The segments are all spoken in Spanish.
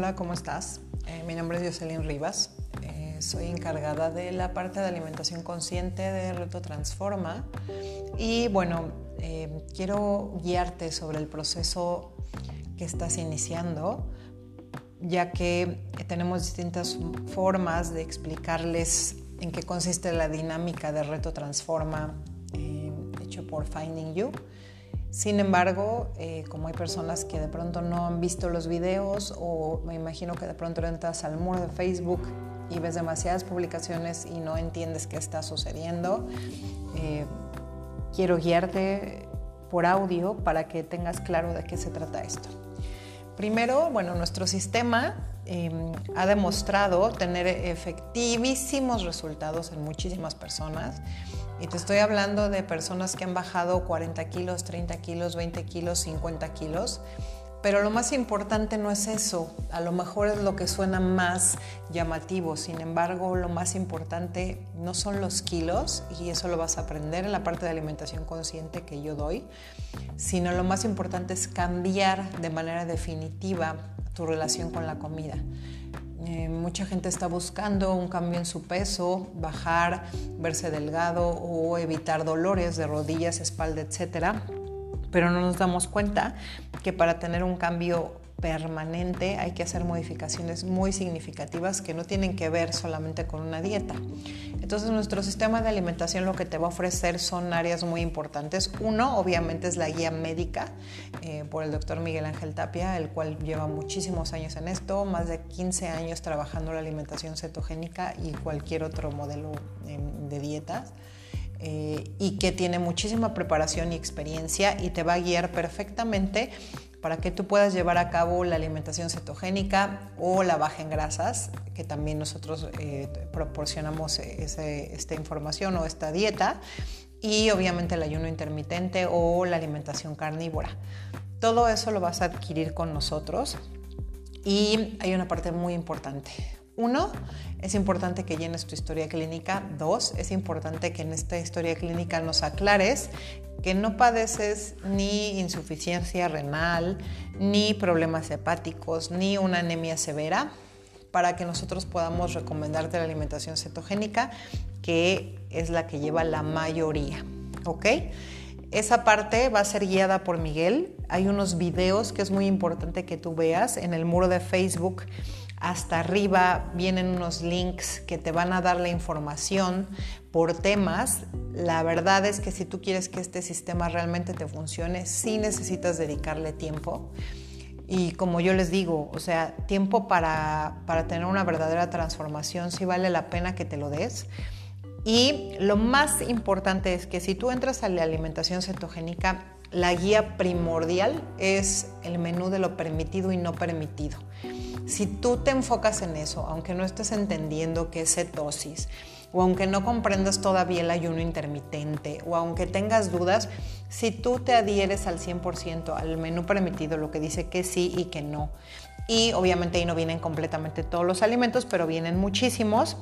Hola, ¿cómo estás? Eh, mi nombre es Jocelyn Rivas. Eh, soy encargada de la parte de alimentación consciente de Reto Transforma. Y bueno, eh, quiero guiarte sobre el proceso que estás iniciando, ya que tenemos distintas formas de explicarles en qué consiste la dinámica de Reto Transforma hecho por Finding You. Sin embargo, eh, como hay personas que de pronto no han visto los videos o me imagino que de pronto entras al muro de Facebook y ves demasiadas publicaciones y no entiendes qué está sucediendo, eh, quiero guiarte por audio para que tengas claro de qué se trata esto. Primero, bueno, nuestro sistema em, ha demostrado tener efectivísimos resultados en muchísimas personas y te estoy hablando de personas que han bajado 40 kilos, 30 kilos, 20 kilos, 50 kilos. Pero lo más importante no es eso, a lo mejor es lo que suena más llamativo, sin embargo lo más importante no son los kilos, y eso lo vas a aprender en la parte de alimentación consciente que yo doy, sino lo más importante es cambiar de manera definitiva tu relación con la comida. Eh, mucha gente está buscando un cambio en su peso, bajar, verse delgado o evitar dolores de rodillas, espalda, etcétera. Pero no nos damos cuenta que para tener un cambio permanente, hay que hacer modificaciones muy significativas que no tienen que ver solamente con una dieta. Entonces nuestro sistema de alimentación lo que te va a ofrecer son áreas muy importantes. Uno, obviamente, es la guía médica eh, por el doctor Miguel Ángel Tapia, el cual lleva muchísimos años en esto, más de 15 años trabajando la alimentación cetogénica y cualquier otro modelo de dietas. Eh, y que tiene muchísima preparación y experiencia y te va a guiar perfectamente para que tú puedas llevar a cabo la alimentación cetogénica o la baja en grasas, que también nosotros eh, proporcionamos esta información o esta dieta, y obviamente el ayuno intermitente o la alimentación carnívora. Todo eso lo vas a adquirir con nosotros y hay una parte muy importante. Uno, es importante que llenes tu historia clínica. Dos, es importante que en esta historia clínica nos aclares que no padeces ni insuficiencia renal, ni problemas hepáticos, ni una anemia severa, para que nosotros podamos recomendarte la alimentación cetogénica, que es la que lleva la mayoría. ¿Ok? Esa parte va a ser guiada por Miguel. Hay unos videos que es muy importante que tú veas en el muro de Facebook hasta arriba vienen unos links que te van a dar la información por temas. La verdad es que si tú quieres que este sistema realmente te funcione, sí necesitas dedicarle tiempo. Y como yo les digo, o sea, tiempo para, para tener una verdadera transformación, sí vale la pena que te lo des. Y lo más importante es que si tú entras a la alimentación cetogénica, la guía primordial es el menú de lo permitido y no permitido. Si tú te enfocas en eso, aunque no estés entendiendo qué es cetosis, o aunque no comprendas todavía el ayuno intermitente, o aunque tengas dudas, si tú te adhieres al 100% al menú permitido, lo que dice que sí y que no, y obviamente ahí no vienen completamente todos los alimentos, pero vienen muchísimos,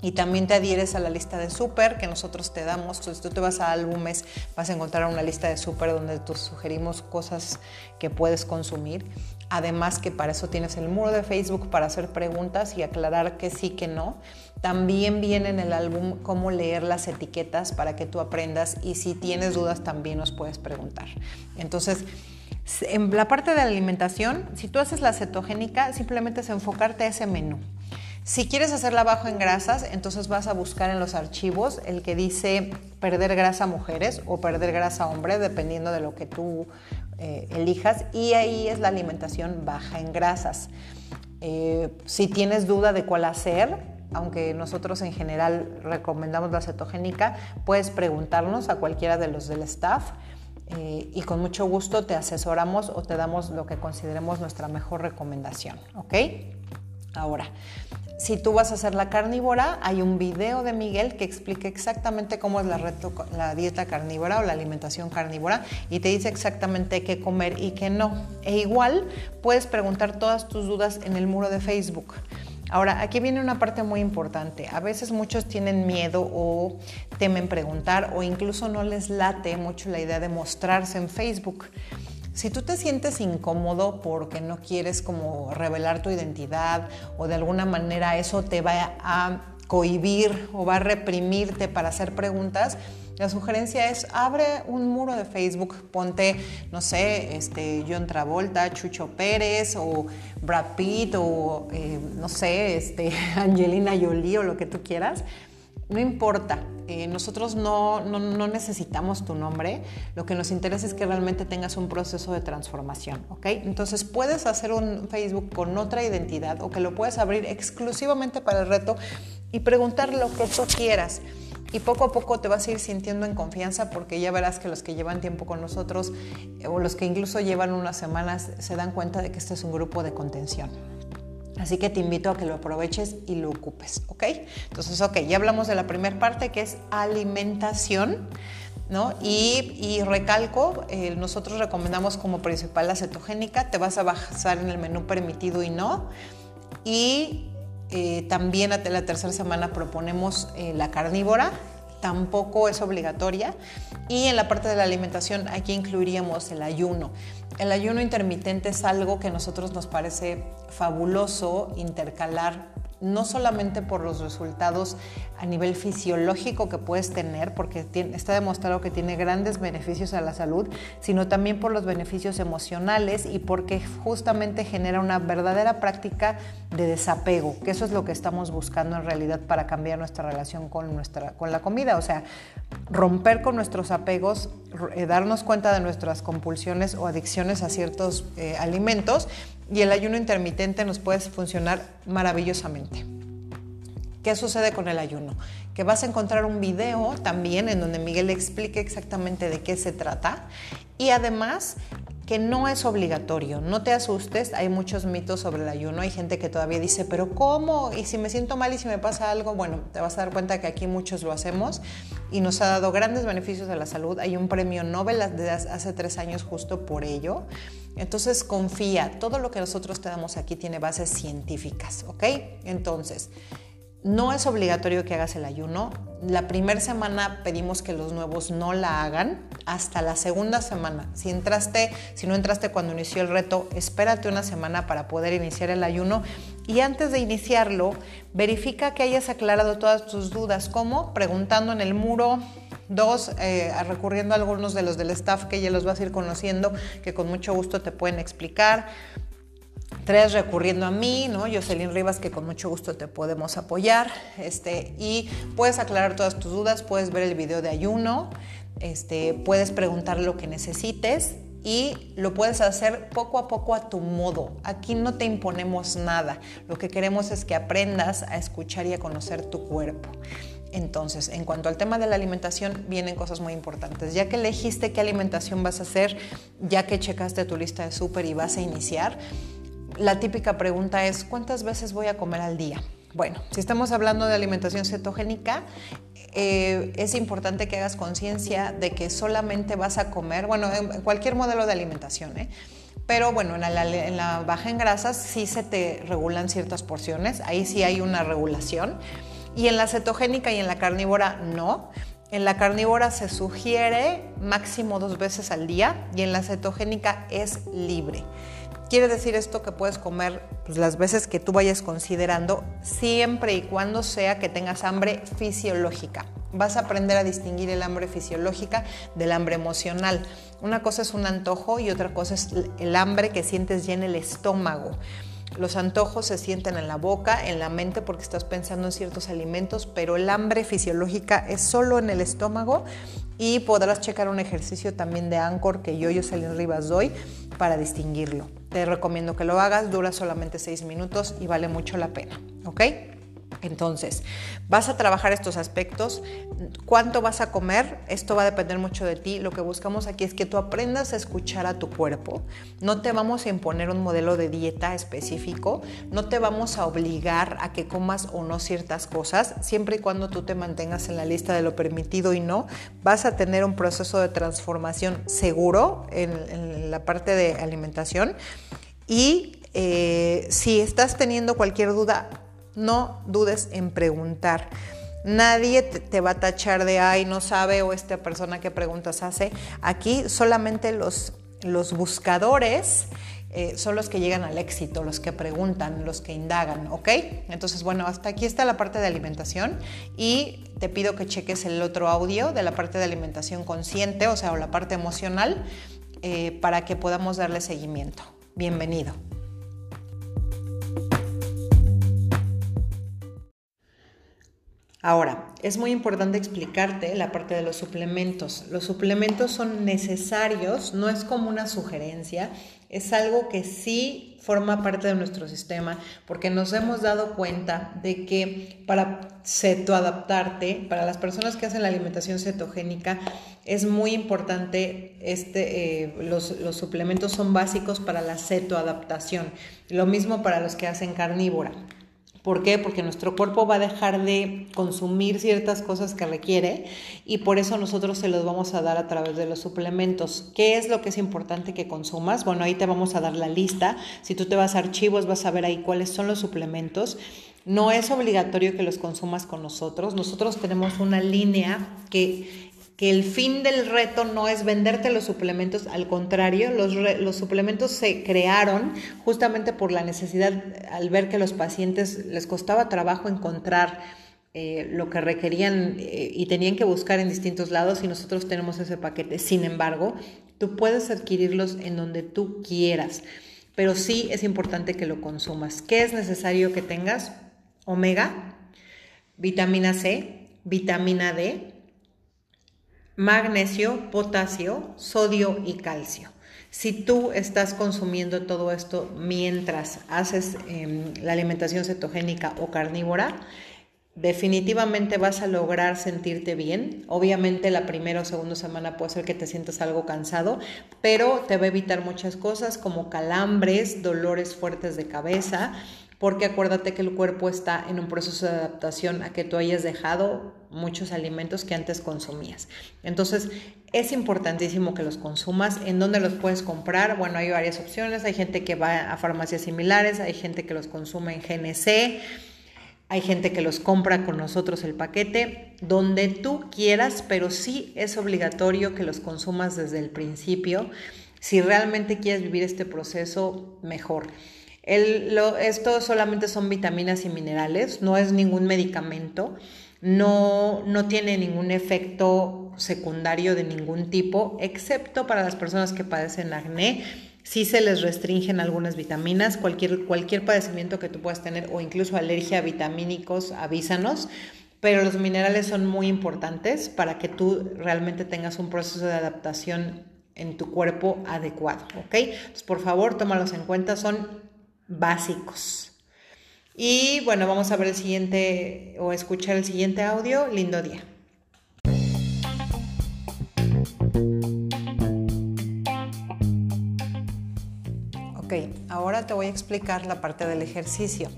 y también te adhieres a la lista de súper que nosotros te damos. Entonces tú te vas a álbumes, vas a encontrar una lista de súper donde te sugerimos cosas que puedes consumir. Además que para eso tienes el muro de Facebook para hacer preguntas y aclarar que sí, que no. También viene en el álbum cómo leer las etiquetas para que tú aprendas y si tienes dudas también nos puedes preguntar. Entonces, en la parte de la alimentación, si tú haces la cetogénica, simplemente es enfocarte a ese menú. Si quieres hacerla bajo en grasas, entonces vas a buscar en los archivos el que dice perder grasa mujeres o perder grasa hombre, dependiendo de lo que tú eh, elijas. Y ahí es la alimentación baja en grasas. Eh, si tienes duda de cuál hacer, aunque nosotros en general recomendamos la cetogénica, puedes preguntarnos a cualquiera de los del staff. Eh, y con mucho gusto te asesoramos o te damos lo que consideremos nuestra mejor recomendación, ¿ok? Ahora, si tú vas a hacer la carnívora, hay un video de Miguel que explica exactamente cómo es la, dieta carnívora o la alimentación carnívora y te dice exactamente qué comer y qué no. E igual puedes preguntar todas tus dudas en el muro de Facebook. Ahora, aquí viene una parte muy importante. A veces muchos tienen miedo o temen preguntar o incluso no les late mucho la idea de mostrarse en Facebook. Si tú te sientes incómodo porque no quieres como revelar tu identidad o de alguna manera eso te va a cohibir o va a reprimirte para hacer preguntas, la sugerencia es abre un muro de Facebook, ponte, no sé, este, John Travolta, Chucho Pérez o Brad Pitt o eh, no sé, este, Angelina Jolie o lo que tú quieras. No importa, eh, nosotros no, necesitamos tu nombre, lo que nos interesa es que realmente tengas un proceso de transformación, ¿ok? Entonces puedes hacer un Facebook con otra identidad o que lo puedes abrir exclusivamente para el reto y preguntar lo que tú quieras. Y poco a poco te vas a ir sintiendo en confianza porque ya verás que los que llevan tiempo con nosotros eh, o los que incluso llevan unas semanas se dan cuenta de que este es un grupo de contención. Así que te invito a que lo aproveches y lo ocupes, ¿ok? Entonces, ok, ya hablamos de la primera parte que es alimentación. ¿No? Y, recalco, eh, nosotros recomendamos como principal la cetogénica, te vas a basar en el menú permitido y no. Y eh, también a la tercera semana proponemos eh, la carnívora, tampoco es obligatoria. Y en la parte de la alimentación aquí incluiríamos el ayuno. El ayuno intermitente es algo que a nosotros nos parece fabuloso intercalar no solamente por los resultados a nivel fisiológico que puedes tener, porque está demostrado que tiene grandes beneficios a la salud, sino también por los beneficios emocionales y porque justamente genera una verdadera práctica de desapego, que eso es lo que estamos buscando en realidad para cambiar nuestra relación con, nuestra, con la comida, o sea, romper con nuestros apegos, eh, darnos cuenta de nuestras compulsiones o adicciones a ciertos eh, alimentos y el ayuno intermitente nos puede funcionar maravillosamente. ¿Qué sucede con el ayuno? Que vas a encontrar un video también en donde Miguel explique exactamente de qué se trata y además que no es obligatorio. No te asustes, hay muchos mitos sobre el ayuno. Hay gente que todavía dice, pero ¿cómo? Y si me siento mal y si me pasa algo, bueno, te vas a dar cuenta que aquí muchos lo hacemos y nos ha dado grandes beneficios a la salud. Hay un premio Nobel de hace tres años justo por ello. Entonces confía, todo lo que nosotros te damos aquí tiene bases científicas, ¿ok? Entonces, no es obligatorio que hagas el ayuno. La primera semana pedimos que los nuevos no la hagan hasta la segunda semana. Si entraste, si no entraste cuando inició el reto, espérate una semana para poder iniciar el ayuno y antes de iniciarlo, verifica que hayas aclarado todas tus dudas, como preguntando en el muro, Dos, eh, recurriendo a algunos de los del staff que ya los vas a ir conociendo, que con mucho gusto te pueden explicar. Tres, recurriendo a mí, ¿no? Jocelyn Rivas, que con mucho gusto te podemos apoyar. Este, y puedes aclarar todas tus dudas, puedes ver el video de ayuno, este, puedes preguntar lo que necesites y lo puedes hacer poco a poco a tu modo. Aquí no te imponemos nada. Lo que queremos es que aprendas a escuchar y a conocer tu cuerpo. Entonces, en cuanto al tema de la alimentación, vienen cosas muy importantes. Ya que elegiste qué alimentación vas a hacer, ya que checaste tu lista de súper y vas a iniciar, la típica pregunta es, ¿cuántas veces voy a comer al día? Bueno, si estamos hablando de alimentación cetogénica, eh, es importante que hagas conciencia de que solamente vas a comer, bueno, en cualquier modelo de alimentación, ¿eh? pero bueno, en la, en la baja en grasas sí se te regulan ciertas porciones, ahí sí hay una regulación y en la cetogénica y en la carnívora no. En la carnívora se sugiere máximo dos veces al día y en la cetogénica es libre. Quiere decir esto que puedes comer pues, las veces que tú vayas considerando, siempre y cuando sea que tengas hambre fisiológica. Vas a aprender a distinguir el hambre fisiológica del hambre emocional. Una cosa es un antojo y otra cosa es el hambre que sientes ya en el estómago. Los antojos se sienten en la boca, en la mente porque estás pensando en ciertos alimentos, pero el hambre fisiológica es solo en el estómago y podrás checar un ejercicio también de Anchor que yo, Jocelyn Rivas, doy para distinguirlo. Te recomiendo que lo hagas, dura solamente 6 minutos y vale mucho la pena, ¿ok? Entonces, vas a trabajar estos aspectos. ¿Cuánto vas a comer? Esto va a depender mucho de ti. Lo que buscamos aquí es que tú aprendas a escuchar a tu cuerpo. No te vamos a imponer un modelo de dieta específico. No te vamos a obligar a que comas o no ciertas cosas. Siempre y cuando tú te mantengas en la lista de lo permitido y no, vas a tener un proceso de transformación seguro en, la parte de alimentación. Y eh, si estás teniendo cualquier duda, no dudes en preguntar. Nadie te va a tachar de, ay, no sabe o esta persona que preguntas hace. Aquí solamente los los buscadores eh, son los que llegan al éxito, los que preguntan, los que indagan, ¿ok? Entonces, bueno, hasta aquí está la parte de alimentación y te pido que cheques el otro audio de la parte de alimentación consciente, o sea, o la parte emocional, eh, para que podamos darle seguimiento. Bienvenido. Ahora, es muy importante explicarte la parte de los suplementos. Los suplementos son necesarios, no es como una sugerencia, es algo que sí forma parte de nuestro sistema, porque nos hemos dado cuenta de que para cetoadaptarte, para las personas que hacen la alimentación cetogénica, es muy importante, este, eh, los, los suplementos son básicos para la cetoadaptación. Lo mismo para los que hacen carnívora. ¿Por qué? Porque nuestro cuerpo va a dejar de consumir ciertas cosas que requiere y por eso nosotros se los vamos a dar a través de los suplementos. ¿Qué es lo que es importante que consumas? Bueno, ahí te vamos a dar la lista. Si tú te vas a archivos, vas a ver ahí cuáles son los suplementos. No es obligatorio que los consumas con nosotros. Nosotros tenemos una línea que que el fin del reto no es venderte los suplementos, al contrario, los, los, suplementos se crearon justamente por la necesidad, al ver que los pacientes les costaba trabajo encontrar eh, lo que requerían eh, y tenían que buscar en distintos lados y nosotros tenemos ese paquete. Sin embargo, tú puedes adquirirlos en donde tú quieras, pero sí es importante que lo consumas. ¿Qué es necesario que tengas? Omega, vitamina C, vitamina D, magnesio, potasio, sodio y calcio. Si tú estás consumiendo todo esto mientras haces em, la alimentación cetogénica o carnívora, definitivamente vas a lograr sentirte bien. Obviamente la primera o segunda semana puede ser que te sientas algo cansado, pero te va a evitar muchas cosas como calambres, dolores fuertes de cabeza, porque acuérdate que el cuerpo está en un proceso de adaptación a que tú hayas dejado muchos alimentos que antes consumías. Entonces, es importantísimo que los consumas. ¿En dónde los puedes comprar? Bueno, hay varias opciones. Hay gente que va a farmacias similares, hay gente que los consume en GNC, hay gente que los compra con nosotros el paquete, donde tú quieras, pero sí es obligatorio que los consumas desde el principio. Si realmente quieres vivir este proceso, mejor esto solamente son vitaminas y minerales, no es ningún medicamento, no, no tiene ningún efecto secundario de ningún tipo, excepto para las personas que padecen acné. Sí se les restringen algunas vitaminas, cualquier, cualquier padecimiento que tú puedas tener o incluso alergia a vitamínicos, avísanos pero los minerales son muy importantes para que tú realmente tengas un proceso de adaptación en tu cuerpo adecuado, ¿ok? Entonces, por favor, tómalos en cuenta, son básicos. Y bueno, vamos a ver el siguiente o escuchar el siguiente audio. Lindo día. Ok, ahora te voy a explicar la parte del ejercicio.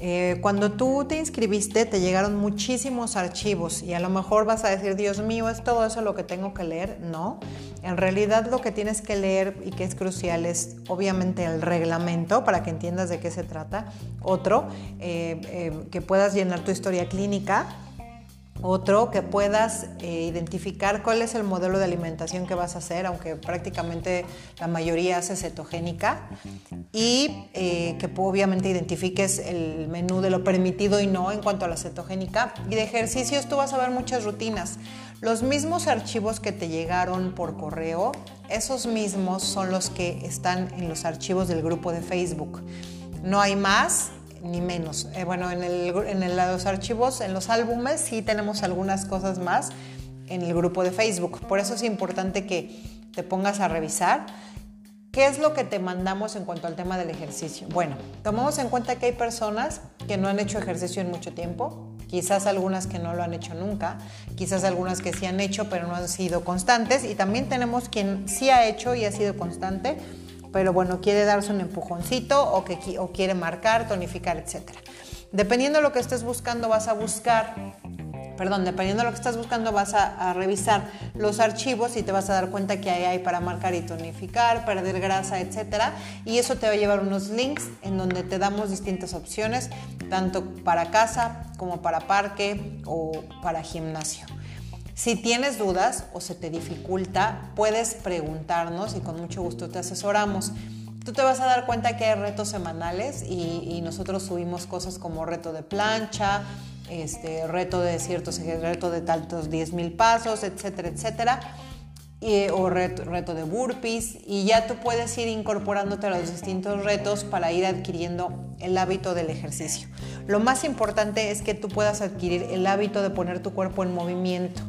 Eh, cuando tú te inscribiste te llegaron muchísimos archivos y a lo mejor vas a decir, Dios mío, ¿es todo eso lo que tengo que leer? No, en realidad lo que tienes que leer y que es crucial es obviamente el reglamento para que entiendas de qué se trata. Otro, eh, eh, que puedas llenar tu historia clínica otro, que puedas eh, identificar cuál es el modelo de alimentación que vas a hacer, aunque prácticamente la mayoría hace cetogénica, y eh, que obviamente identifiques el menú de lo permitido y no en cuanto a la cetogénica. Y de ejercicios tú vas a ver muchas rutinas. Los mismos archivos que te llegaron por correo, esos mismos son los que están en los archivos del grupo de Facebook. No hay más, ni menos. Eh, bueno, en, los archivos, en los álbumes, sí tenemos algunas cosas más en el grupo de Facebook. Por eso es importante que te pongas a revisar qué es lo que te mandamos en cuanto al tema del ejercicio. Bueno, tomamos en cuenta que hay personas que no han hecho ejercicio en mucho tiempo, quizás algunas que no lo han hecho nunca, quizás algunas que sí han hecho pero no han sido constantes y también tenemos quien sí ha hecho y ha sido constante pero bueno, quiere darse un empujoncito o, que, o quiere marcar, tonificar, etc. Dependiendo de lo que estés buscando, vas a buscar, perdón, dependiendo de lo que estás buscando, vas a, revisar los archivos y te vas a dar cuenta que hay para marcar y tonificar, perder grasa, etc. Y eso te va a llevar unos links en donde te damos distintas opciones, tanto para casa como para parque o para gimnasio. Si tienes dudas o se te dificulta, puedes preguntarnos y con mucho gusto te asesoramos. Tú te vas a dar cuenta que hay retos semanales y, nosotros subimos cosas como reto de plancha, este, reto de ciertos, reto de tantos 10 mil pasos, etcétera, etcétera o reto, de burpees y ya tú puedes ir incorporándote a los distintos retos para ir adquiriendo el hábito del ejercicio. Lo más importante es que tú puedas adquirir el hábito de poner tu cuerpo en movimiento.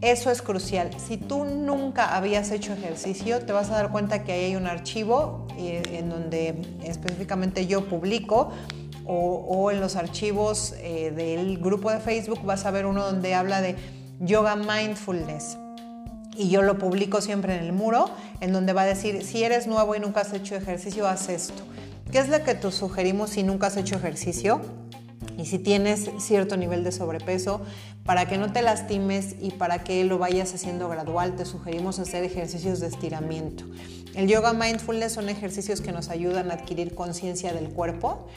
Eso es crucial. Si tú nunca habías hecho ejercicio, te vas a dar cuenta que ahí hay un archivo eh, en donde específicamente yo publico o, en los archivos eh, del grupo de Facebook vas a ver uno donde habla de yoga mindfulness y yo lo publico siempre en el muro, en donde va a decir, si eres nuevo y nunca has hecho ejercicio, haz esto. ¿Qué es lo que te sugerimos si nunca has hecho ejercicio? Y si tienes cierto nivel de sobrepeso, para que no te lastimes y para que lo vayas haciendo gradual, te sugerimos hacer ejercicios de estiramiento. El yoga mindfulness son ejercicios que nos ayudan a adquirir conciencia del cuerpo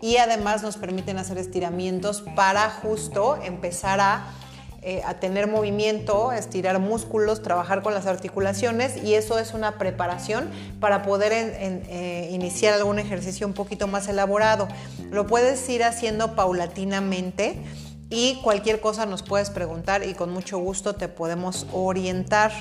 y además nos permiten hacer estiramientos para justo empezar a eh, a tener movimiento, estirar músculos, trabajar con las articulaciones y eso es una preparación para poder eh, iniciar algún ejercicio un poquito más elaborado. Lo puedes ir haciendo paulatinamente y cualquier cosa nos puedes preguntar y con mucho gusto te podemos orientar.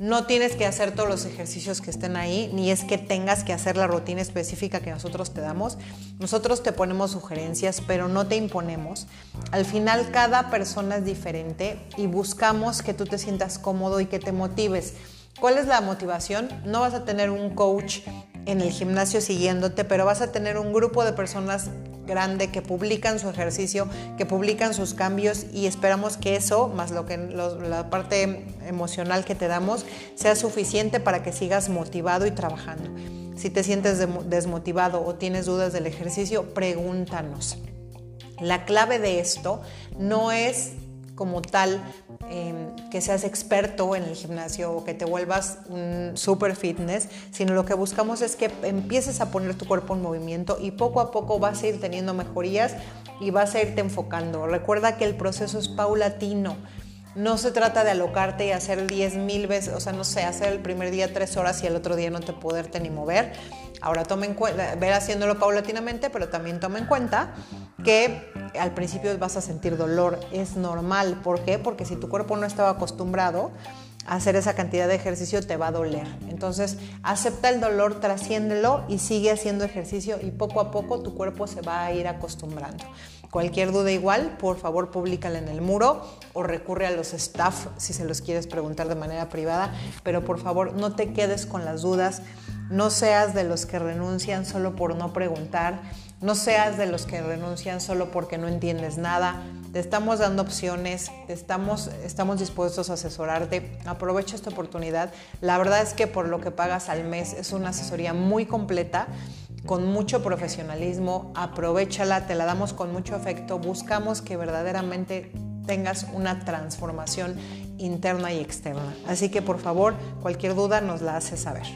No tienes que hacer todos los ejercicios que estén ahí, ni es que tengas que hacer la rutina específica que nosotros te damos. Nosotros te ponemos sugerencias, pero no te imponemos. Al final cada persona es diferente y buscamos que tú te sientas cómodo y que te motives. ¿Cuál es la motivación? No vas a tener un coach en el gimnasio siguiéndote, pero vas a tener un grupo de personas grande que publican su ejercicio, que publican sus cambios y esperamos que eso, más lo que la parte emocional que te damos, sea suficiente para que sigas motivado y trabajando. Si te sientes desmotivado o tienes dudas del ejercicio, pregúntanos. La clave de esto no es como tal em, que seas experto en el gimnasio o que te vuelvas un super fitness, sino lo que buscamos es que empieces a poner tu cuerpo en movimiento y poco a poco vas a ir teniendo mejorías y vas a irte enfocando. Recuerda que el proceso es paulatino. No se trata de alocarte y hacer 10 mil veces, o sea, no sé, hacer el primer día tres horas y el otro día no te poderte ni mover. Ahora toma en cuenta, ver haciéndolo paulatinamente, pero también toma en cuenta que al principio vas a sentir dolor, es normal. ¿Por qué? Porque si tu cuerpo no estaba acostumbrado hacer esa cantidad de ejercicio, te va a doler. Entonces, acepta el dolor, trasciéndelo y sigue haciendo ejercicio y poco a poco tu cuerpo se va a ir acostumbrando. Cualquier duda igual, por favor, públicala en el muro o recurre a los staff si se los quieres preguntar de manera privada, pero por favor, no te quedes con las dudas, no seas de los que renuncian solo por no preguntar no seas de los que renuncian solo porque no entiendes nada. Te estamos dando opciones, estamos, estamos dispuestos a asesorarte. Aprovecha esta oportunidad. La verdad es que por lo que pagas al mes es una asesoría muy completa, con mucho profesionalismo. Aprovechala, te la damos con mucho afecto. Buscamos que verdaderamente tengas una transformación interna y externa. Así que por favor, cualquier duda nos la hace saber.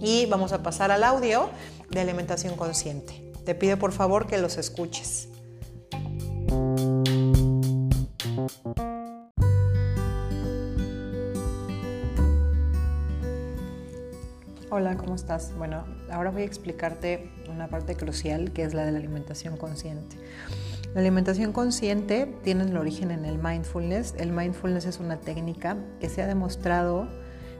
Y vamos a pasar al audio de alimentación consciente. Te pido por favor que los escuches. Hola, ¿cómo estás? Bueno, ahora voy a explicarte una parte crucial que es la de la alimentación consciente. La alimentación consciente tiene el origen en el mindfulness. El mindfulness es una técnica que se ha demostrado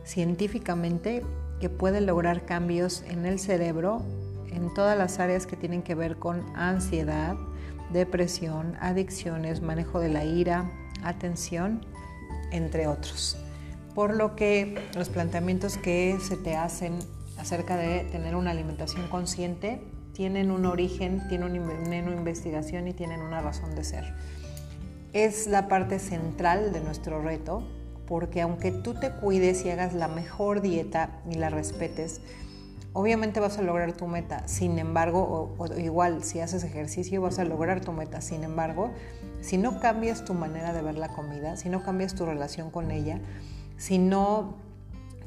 científicamente que puede lograr cambios en el cerebro en todas las áreas que tienen que ver con ansiedad, depresión, adicciones, manejo de la ira, atención, entre otros. Por lo que los planteamientos que se te hacen acerca de tener una alimentación consciente tienen un origen, tienen una investigación y tienen una razón de ser. Es la parte central de nuestro reto porque aunque tú te cuides y hagas la mejor dieta y la respetes, obviamente vas a lograr tu meta. Sin embargo, o, igual si haces ejercicio vas a lograr tu meta. Sin embargo, si no cambias tu manera de ver la comida, si no cambias tu relación con ella, si no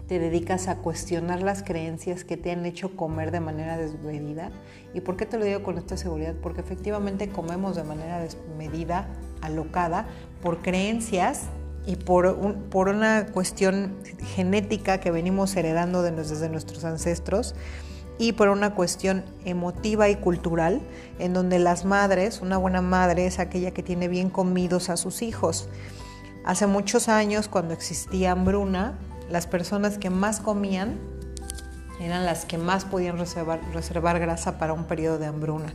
te dedicas a cuestionar las creencias que te han hecho comer de manera desmedida. ¿Y por qué te lo digo con esta seguridad? Porque efectivamente comemos de manera desmedida, alocada, por creencias y por, una cuestión genética que venimos heredando desde nuestros ancestros y por una cuestión emotiva y cultural, en donde las madres, una buena madre es aquella que tiene bien comidos a sus hijos. Hace muchos años, cuando existía hambruna, las personas que más comían eran las que más podían reservar, grasa para un periodo de hambruna,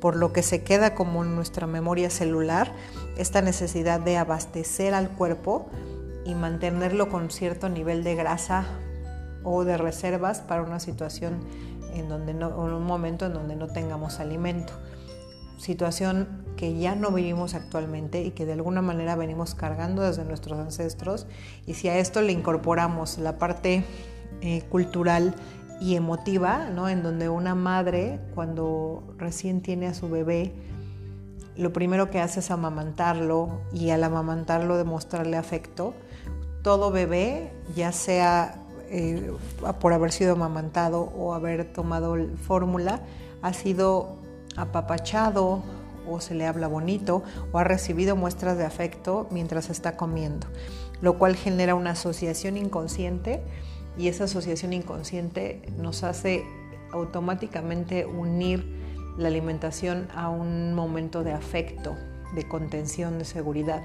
por lo que se queda como en nuestra memoria celular esta necesidad de abastecer al cuerpo y mantenerlo con cierto nivel de grasa o de reservas para una situación en donde no, un momento en donde no tengamos alimento. Situación que ya no vivimos actualmente y que de alguna manera venimos cargando desde nuestros ancestros. Y si a esto le incorporamos la parte eh, cultural y emotiva, ¿no? en donde una madre cuando recién tiene a su bebé, lo primero que hace es amamantarlo y al amamantarlo demostrarle afecto. Todo bebé, ya sea eh, por haber sido amamantado o haber tomado fórmula, ha sido apapachado o se le habla bonito o ha recibido muestras de afecto mientras está comiendo, lo cual genera una asociación inconsciente y esa asociación inconsciente nos hace automáticamente unir la alimentación a un momento de afecto, de contención, de seguridad,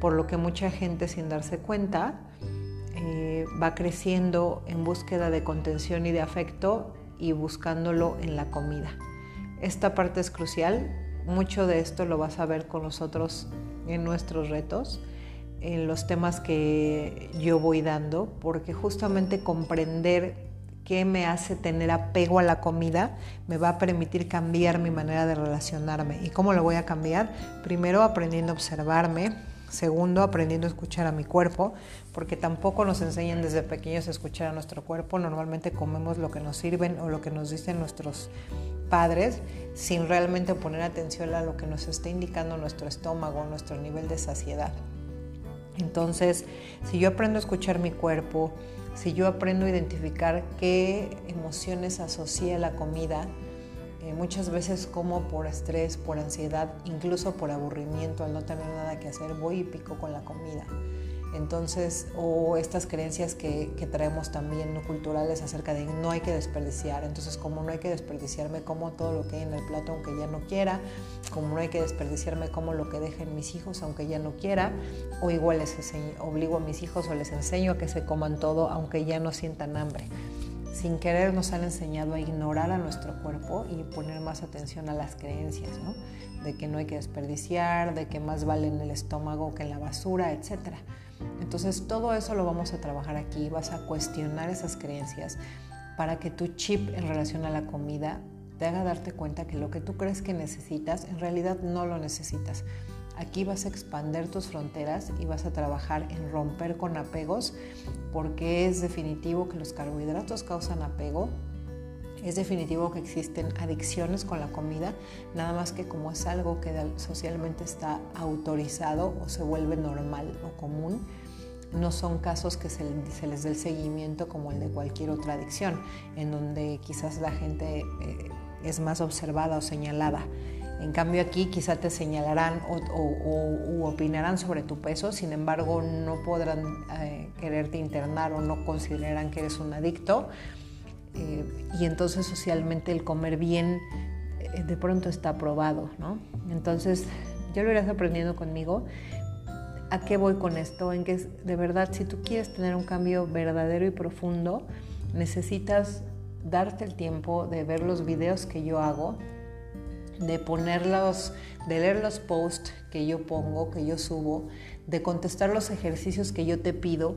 por lo que mucha gente sin darse cuenta eh, va creciendo en búsqueda de contención y de afecto y buscándolo en la comida. Esta parte es crucial, mucho de esto lo vas a ver con nosotros en nuestros retos, en los temas que yo voy dando, porque justamente comprender qué me hace tener apego a la comida me va a permitir cambiar mi manera de relacionarme. ¿Y cómo lo voy a cambiar? Primero aprendiendo a observarme, Segundo, aprendiendo a escuchar a mi cuerpo, porque tampoco nos enseñan desde pequeños a escuchar a nuestro cuerpo. Normalmente comemos lo que nos sirven o lo que nos dicen nuestros padres sin realmente poner atención a lo que nos está indicando nuestro estómago, nuestro nivel de saciedad. Entonces, si yo aprendo a escuchar mi cuerpo, si yo aprendo a identificar qué emociones asocia la comida, eh, muchas veces como por estrés, por ansiedad, incluso por aburrimiento, al no tener nada que hacer, voy y pico con la comida. Entonces, o estas creencias que, que, traemos también no culturales acerca de no hay que desperdiciar. Entonces, como no hay que desperdiciarme, como todo lo que hay en el plato aunque ya no quiera, como no hay que desperdiciarme, como lo que dejen mis hijos aunque ya no quiera, o igual les obligo a mis hijos o les enseño a que se coman todo aunque ya no sientan hambre sin querer nos han enseñado a ignorar a nuestro cuerpo y poner más atención a las creencias, ¿no? De que no hay que desperdiciar, de que más vale en el estómago que en la basura, etc. Entonces todo eso lo vamos a trabajar aquí, vas a cuestionar esas creencias para que tu chip en relación a la comida te haga darte cuenta que lo que tú crees que necesitas, en realidad no lo necesitas. Aquí vas a expander tus fronteras y vas a trabajar en romper con apegos porque es definitivo que los carbohidratos causan apego. Es definitivo que existen adicciones con la comida, nada más que como es algo que socialmente está autorizado o se vuelve normal o común, no son casos que se, les dé el seguimiento como el de cualquier otra adicción, en donde quizás la gente eh, es más observada o señalada. En cambio aquí quizá te señalarán o, opinarán sobre tu peso, sin embargo no podrán eh, quererte internar o no consideran que eres un adicto. Eh, y entonces socialmente el comer bien eh, de pronto está aprobado, ¿no? Entonces ya lo irás aprendiendo conmigo. ¿A qué voy con esto? En que de verdad si tú quieres tener un cambio verdadero y profundo, necesitas darte el tiempo de ver los videos que yo hago, de ponerlos, de leer los posts que yo pongo, que yo subo, de contestar los ejercicios que yo te pido,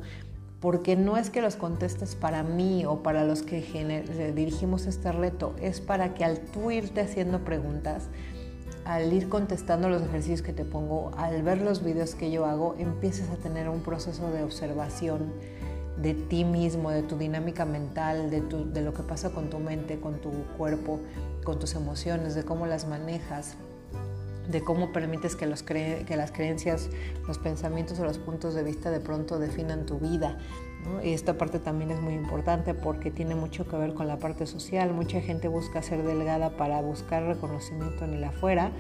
porque no es que los contestes para mí o para los que dirigimos este reto, es para que al tú irte haciendo preguntas, al ir contestando los ejercicios que te pongo, al ver los videos que yo hago, empieces a tener un proceso de observación de ti mismo, de tu dinámica mental, de, de lo que pasa con tu mente, con tu cuerpo, con tus emociones, de cómo las manejas, de cómo permites que, los que las creencias, los pensamientos o los puntos de vista de pronto definan tu vida. Y esta parte también es muy importante porque tiene mucho que ver con la parte social. Mucha gente busca ser delgada para buscar reconocimiento en el afuera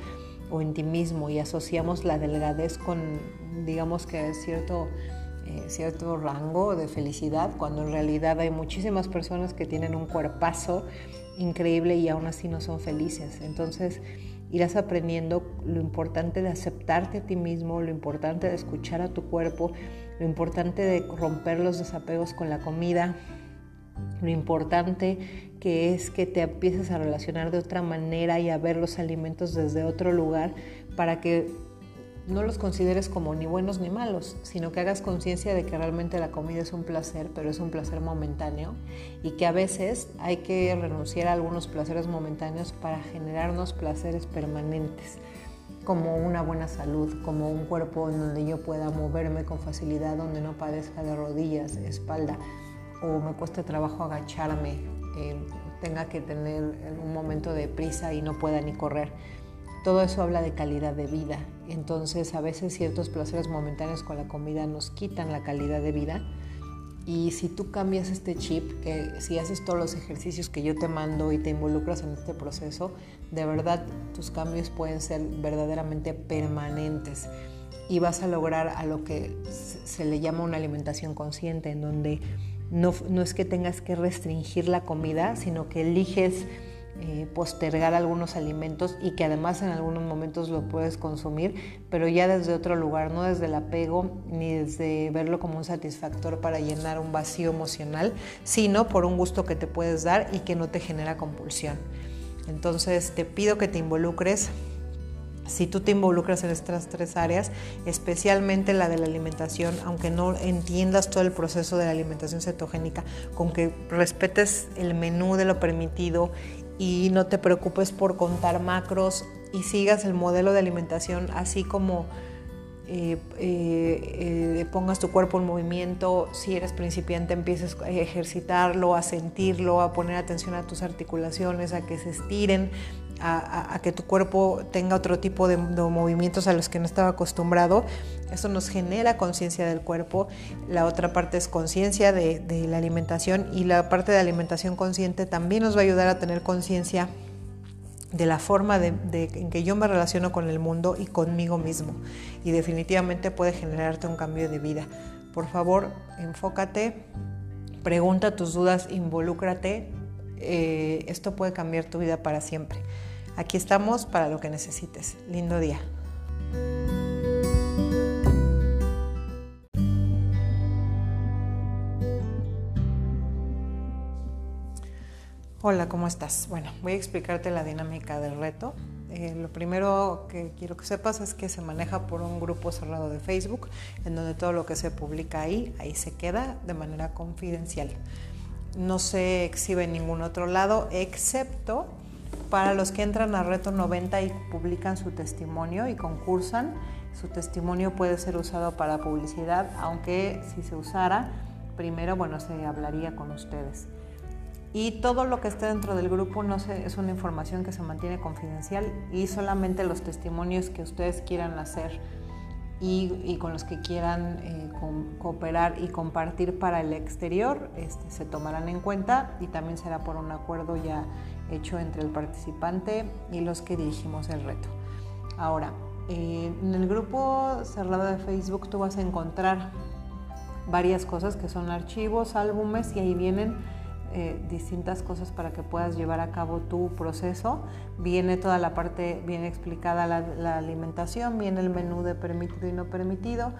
o en ti mismo y asociamos la delgadez con, digamos que cierto eh, cierto rango de felicidad, cuando en realidad hay muchísimas personas que tienen un cuerpazo increíble y aún así no son felices. Entonces irás aprendiendo lo importante de aceptarte a ti mismo, lo importante de escuchar a tu cuerpo, lo importante de romper los desapegos con la comida, lo importante que es que te empieces a relacionar de otra manera y a ver los alimentos desde otro lugar para que no los consideres como ni buenos ni malos, sino que hagas conciencia de que realmente la comida es un placer, pero es un placer momentáneo y que a veces hay que renunciar a algunos placeres momentáneos para generarnos placeres permanentes, como una buena salud, como un cuerpo en donde yo pueda moverme con facilidad, donde no padezca de rodillas, espalda, o me cueste trabajo agacharme, eh, tenga que tener un momento de prisa y no pueda ni correr todo eso habla de calidad de vida. Entonces a veces ciertos placeres momentáneos con la comida nos quitan la calidad de vida. Y si tú cambias este chip, que si haces todos los ejercicios que yo te mando y te involucras en este proceso, de verdad tus cambios pueden ser verdaderamente permanentes y vas a lograr a lo que se le llama una alimentación consciente, en donde no, no es que tengas que restringir la comida, sino que eliges eh, postergar algunos alimentos y que además en algunos momentos lo puedes consumir, pero ya desde otro lugar, no desde el apego ni desde verlo como un satisfactor para llenar un vacío emocional, sino por un gusto que te puedes dar y que no te genera compulsión. Entonces te pido que te involucres si tú te involucras en estas tres áreas, especialmente la de la alimentación, aunque no entiendas todo el proceso de la alimentación cetogénica, con que respetes el menú de lo permitido y no te preocupes por contar macros y sigas el modelo de alimentación así como eh, eh, eh, pongas tu cuerpo en movimiento, si eres principiante empieces a ejercitarlo, a sentirlo, a poner atención a tus articulaciones, a que se estiren, a, que tu cuerpo tenga otro tipo de, movimientos a los que no estaba acostumbrado. Eso nos genera conciencia del cuerpo. La otra parte es conciencia de, la alimentación y la parte de alimentación consciente también nos va a ayudar a tener conciencia de la forma en que yo me relaciono con el mundo y conmigo mismo. Y definitivamente puede generarte un cambio de vida. Por favor, enfócate, pregunta tus dudas, involúcrate, eh, esto puede cambiar tu vida para siempre. Aquí estamos para lo que necesites. Lindo día. Hola, ¿cómo estás? Bueno, voy a explicarte la dinámica del reto. Eh, lo primero que quiero que sepas es que se maneja por un grupo cerrado de Facebook, en donde todo lo que se publica ahí, ahí se queda de manera confidencial no se exhibe en ningún otro lado, excepto para los que entran a Reto 90 y publican su testimonio y concursan. Su testimonio puede ser usado para publicidad, aunque si se usara, primero, bueno, se hablaría con ustedes. Y todo lo que esté dentro del grupo no es una información que se mantiene confidencial y solamente los testimonios que ustedes quieran hacer y, con los que quieran eh, cooperar y compartir para el exterior este, se tomarán en cuenta y también será por un acuerdo ya hecho entre el participante y los que dirigimos el reto. Ahora, eh, en el grupo cerrado de Facebook tú vas a encontrar varias cosas que son archivos, álbumes y ahí vienen eh, distintas cosas para que puedas llevar a cabo tu proceso. Viene toda la parte bien explicada, la, alimentación, viene el menú de permitido y no permitido,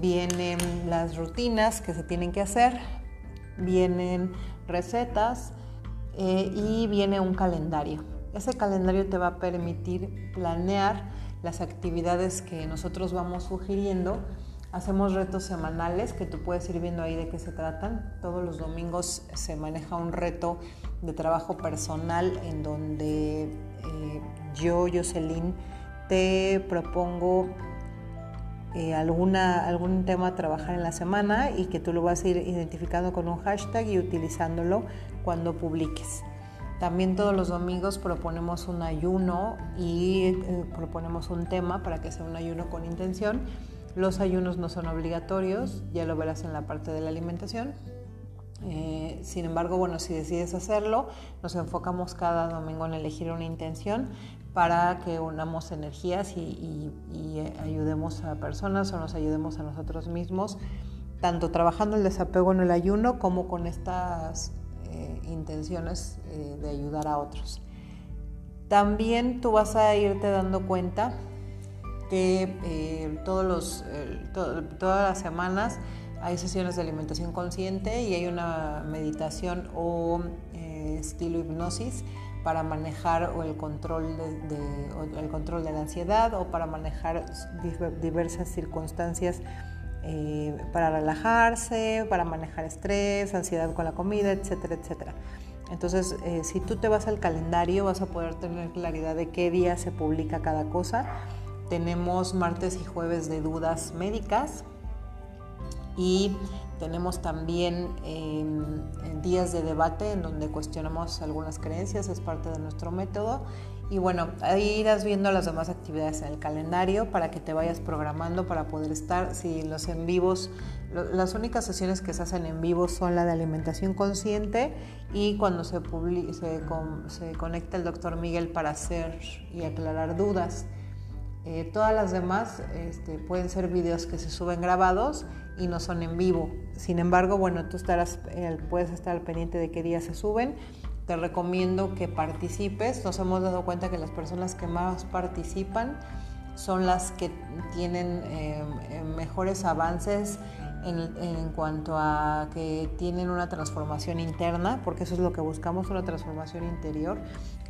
vienen las rutinas que se tienen que hacer, vienen recetas eh, y viene un calendario. Ese calendario te va a permitir planear las actividades que nosotros vamos sugiriendo Hacemos retos semanales que tú puedes ir viendo ahí de qué se tratan. Todos los domingos se maneja un reto de trabajo personal en donde eh, yo, Jocelyn, te propongo eh, alguna, algún tema a trabajar en la semana y que tú lo vas a ir identificando con un hashtag y utilizándolo cuando publiques. También todos los domingos proponemos un ayuno y eh, proponemos un tema para que sea un ayuno con intención los ayunos no son obligatorios, ya lo verás en la parte de la alimentación. Eh, sin embargo, bueno, si decides hacerlo, nos enfocamos cada domingo en elegir una intención para que unamos energías y, ayudemos a personas o nos ayudemos a nosotros mismos tanto trabajando el desapego en el ayuno como con estas eh, intenciones eh, de ayudar a otros. También tú vas a irte dando cuenta que eh, todos los, todas las semanas hay sesiones de alimentación consciente y hay una meditación o estilo hipnosis para manejar el control el control de la ansiedad o para manejar diversas circunstancias eh, para relajarse, para manejar estrés, ansiedad con la comida, etcétera, etcétera. Entonces, eh, si tú te vas al calendario, vas a poder tener claridad de qué día se publica cada cosa. Tenemos martes y jueves de dudas médicas y tenemos también em, días de debate en donde cuestionamos algunas creencias, es parte de nuestro método. Y bueno, ahí irás viendo las demás actividades en el calendario para que te vayas programando para poder estar. Si los en vivos, las únicas sesiones que se hacen en vivo son la de alimentación consciente y cuando se, se, se conecta el doctor Miguel para hacer y aclarar dudas. Eh, todas las demás este, pueden ser videos que se suben grabados y no son en vivo. Sin embargo, bueno, tú estarás, eh, puedes estar al pendiente de qué días se suben. Te recomiendo que participes. Nos hemos dado cuenta que las personas que más participan son las que tienen eh, mejores avances en, cuanto a que tienen una transformación interna, porque eso es lo que buscamos, una transformación interior,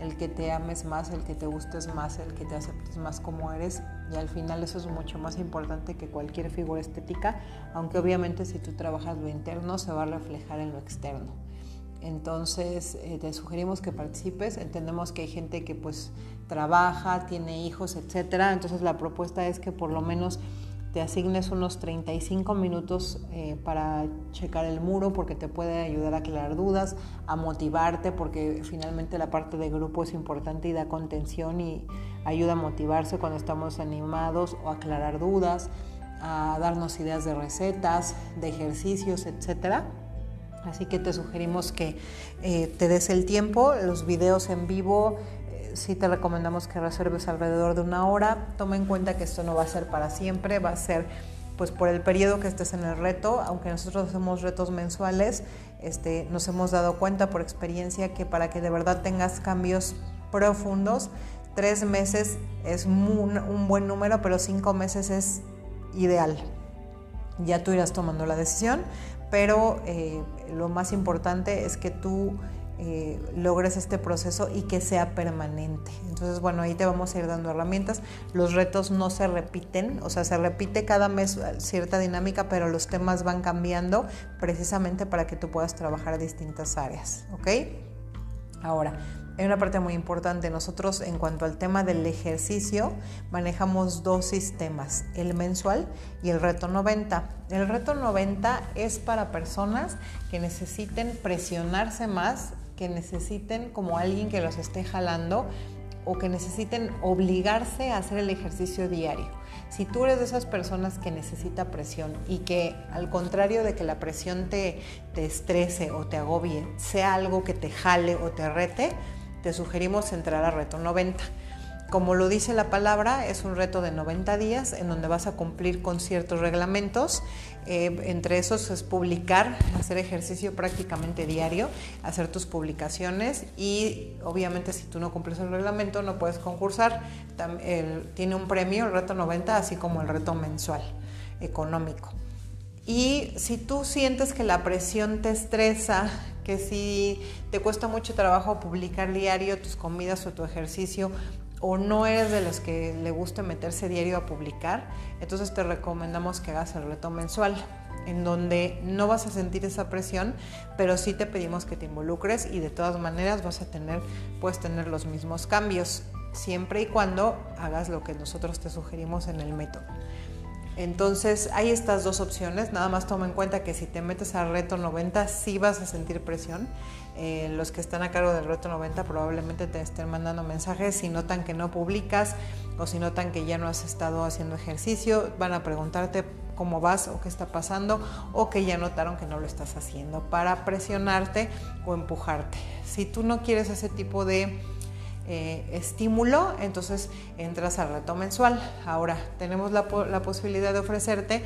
el que te ames más, el que te gustes más, el que te aceptes más como eres, y al final eso es mucho más importante que cualquier figura estética, aunque obviamente si tú trabajas lo interno se va a reflejar en lo externo. Entonces eh, te sugerimos que participes, entendemos que hay gente que pues trabaja, tiene hijos, etcétera, entonces la propuesta es que por lo menos te asignes unos 35 minutos eh, para checar el muro porque te puede ayudar a aclarar dudas, a motivarte porque finalmente la parte de grupo es importante y da contención y ayuda a motivarse cuando estamos animados o aclarar dudas, a darnos ideas de recetas, de ejercicios, etc. Así que te sugerimos que eh, te des el tiempo, los videos en vivo sí te recomendamos que reserves alrededor de una hora. Toma en cuenta que esto no va a ser para siempre, va a ser pues por el periodo que estés en el reto, aunque nosotros hacemos retos mensuales, este, nos hemos dado cuenta por experiencia que para que de verdad tengas cambios profundos, tres meses es un, buen número, pero cinco meses es ideal. Ya tú irás tomando la decisión, pero eh, lo más importante es que tú eh, logres este proceso y que sea permanente. Entonces, bueno, ahí te vamos a ir dando herramientas. Los retos no se repiten, o sea, se repite cada mes cierta dinámica, pero los temas van cambiando precisamente para que tú puedas trabajar distintas áreas, ¿ok? Ahora, hay una parte muy importante. Nosotros en cuanto al tema del ejercicio manejamos dos sistemas, el mensual y el reto 90. El reto 90 es para personas que necesiten presionarse más que necesiten como alguien que los esté jalando o que necesiten obligarse a hacer el ejercicio diario. Si tú eres de esas personas que necesita presión y que al contrario de que la presión te, te estrese o te agobie, sea algo que te jale o te rete, te sugerimos entrar a Reto 90. Como lo dice la palabra, es un reto de 90 días en donde vas a cumplir con ciertos reglamentos. Eh, entre esos es publicar, hacer ejercicio prácticamente diario, hacer tus publicaciones y obviamente si tú no cumples el reglamento no puedes concursar. tiene un premio el reto 90, así como el reto mensual económico. Y si tú sientes que la presión te estresa, que si te cuesta mucho trabajo publicar diario tus comidas o tu ejercicio, o no eres de los que le guste meterse diario a publicar, entonces te recomendamos que hagas el reto mensual, en donde no vas a sentir esa presión, pero sí te pedimos que te involucres y de todas maneras vas a tener, puedes tener los mismos cambios, siempre y cuando hagas lo que nosotros te sugerimos en el método. Entonces hay estas dos opciones, nada más toma en cuenta que si te metes al reto 90 sí vas a sentir presión. Eh, los que están a cargo del reto 90 probablemente te estén mandando mensajes si notan que no publicas o si notan que ya no has estado haciendo ejercicio, van a preguntarte cómo vas o qué está pasando o que ya notaron que no lo estás haciendo para presionarte o empujarte. Si tú no quieres ese tipo de eh, estímulo, entonces entras al reto mensual. Ahora tenemos la, posibilidad de ofrecerte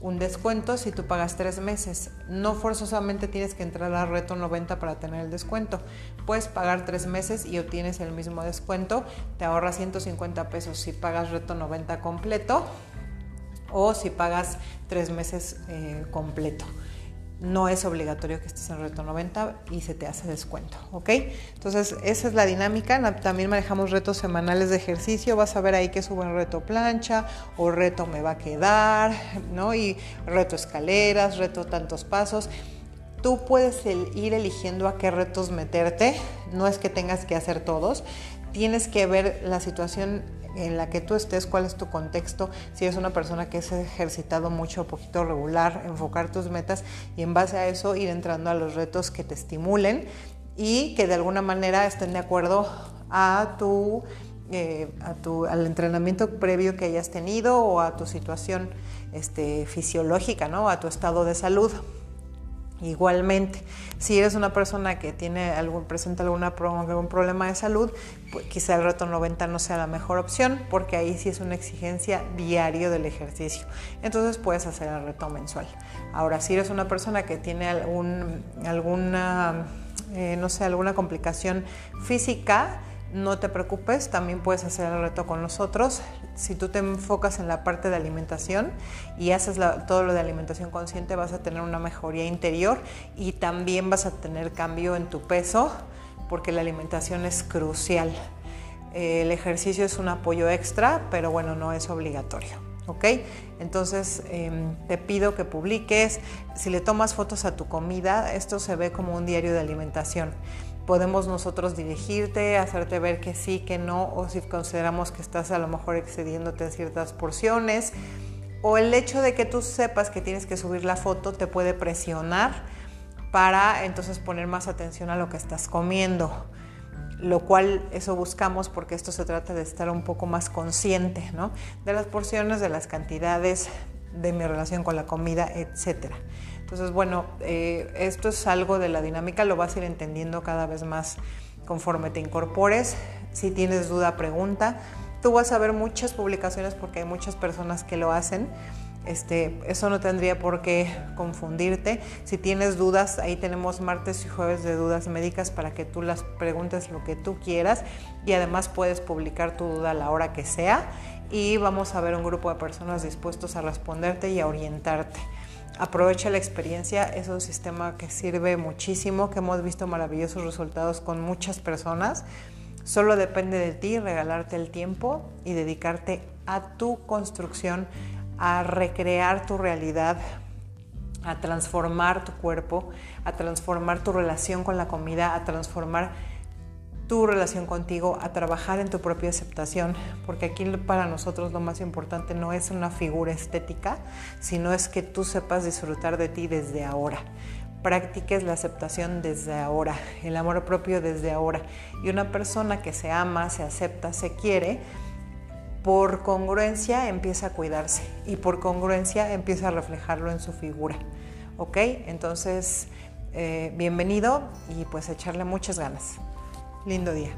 un descuento si tú pagas tres meses. No forzosamente tienes que entrar a Reto 90 para tener el descuento. Puedes pagar tres meses y obtienes el mismo descuento. Te ahorras 150 pesos si pagas Reto 90 completo o si pagas tres meses eh, completo no es obligatorio que estés en reto 90 y se te hace descuento, ¿ok? Entonces, esa es la dinámica. También manejamos retos semanales de ejercicio. Vas a ver ahí que suben reto plancha o reto me va a quedar, ¿no? Y reto escaleras, reto tantos pasos. Tú puedes ir eligiendo a qué retos meterte. No es que tengas que hacer todos. Tienes que ver la situación en la que tú estés, cuál es tu contexto, si eres una persona que se ha ejercitado mucho, poquito regular, enfocar tus metas y en base a eso ir entrando a los retos que te estimulen y que de alguna manera estén de acuerdo a tu, eh, a tu al entrenamiento previo que hayas tenido o a tu situación este, fisiológica, ¿no? a tu estado de salud. Igualmente, si eres una persona que tiene algún, presenta alguna, algún problema de salud, pues quizá el reto 90 no sea la mejor opción porque ahí sí es una exigencia diario del ejercicio. Entonces puedes hacer el reto mensual. Ahora, si eres una persona que tiene algún, alguna, eh, no sé, alguna complicación física, no te preocupes, también puedes hacer el reto con nosotros. Si tú te enfocas en la parte de alimentación y haces todo lo de alimentación consciente, vas a tener una mejoría interior y también vas a tener cambio en tu peso, porque la alimentación es crucial. El ejercicio es un apoyo extra, pero bueno, no es obligatorio. ¿ok? Entonces em, te pido que publiques, si le tomas fotos a tu comida, esto se ve como un diario de alimentación podemos nosotros dirigirte, hacerte ver que sí, que no, o si consideramos que estás a lo mejor excediéndote en ciertas porciones, o el hecho de que tú sepas que tienes que subir la foto te puede presionar para entonces poner más atención a lo que estás comiendo, lo cual eso buscamos porque esto se trata de estar un poco más consciente, ¿no? De las porciones, de las cantidades, de mi relación con la comida, etcétera. Entonces, bueno, eh, esto es algo de la dinámica, lo vas a ir entendiendo cada vez más conforme te incorpores. Si tienes duda, pregunta. Tú vas a ver muchas publicaciones porque hay muchas personas que lo hacen. Este, eso no tendría por qué confundirte. Si tienes dudas, ahí tenemos martes y jueves de dudas médicas para que tú las preguntes lo que tú quieras y además puedes publicar tu duda a la hora que sea y vamos a ver un grupo de personas dispuestos a responderte y a orientarte. Aprovecha la experiencia, es un sistema que sirve muchísimo, que hemos visto maravillosos resultados con muchas personas. Solo depende de ti regalarte el tiempo y dedicarte a tu construcción, a recrear tu realidad, a transformar tu cuerpo, a transformar tu relación con la comida, a transformar tu relación contigo, a trabajar en tu propia aceptación, porque aquí para nosotros lo más importante no es una figura estética, sino es que tú sepas disfrutar de ti desde ahora. Practiques la aceptación desde ahora, el amor propio desde ahora. Y una persona que se ama, se acepta, se quiere, por congruencia empieza a cuidarse y por congruencia empieza a reflejarlo en su figura. ¿Ok? Entonces, eh, bienvenido y pues echarle muchas ganas. Lindo día.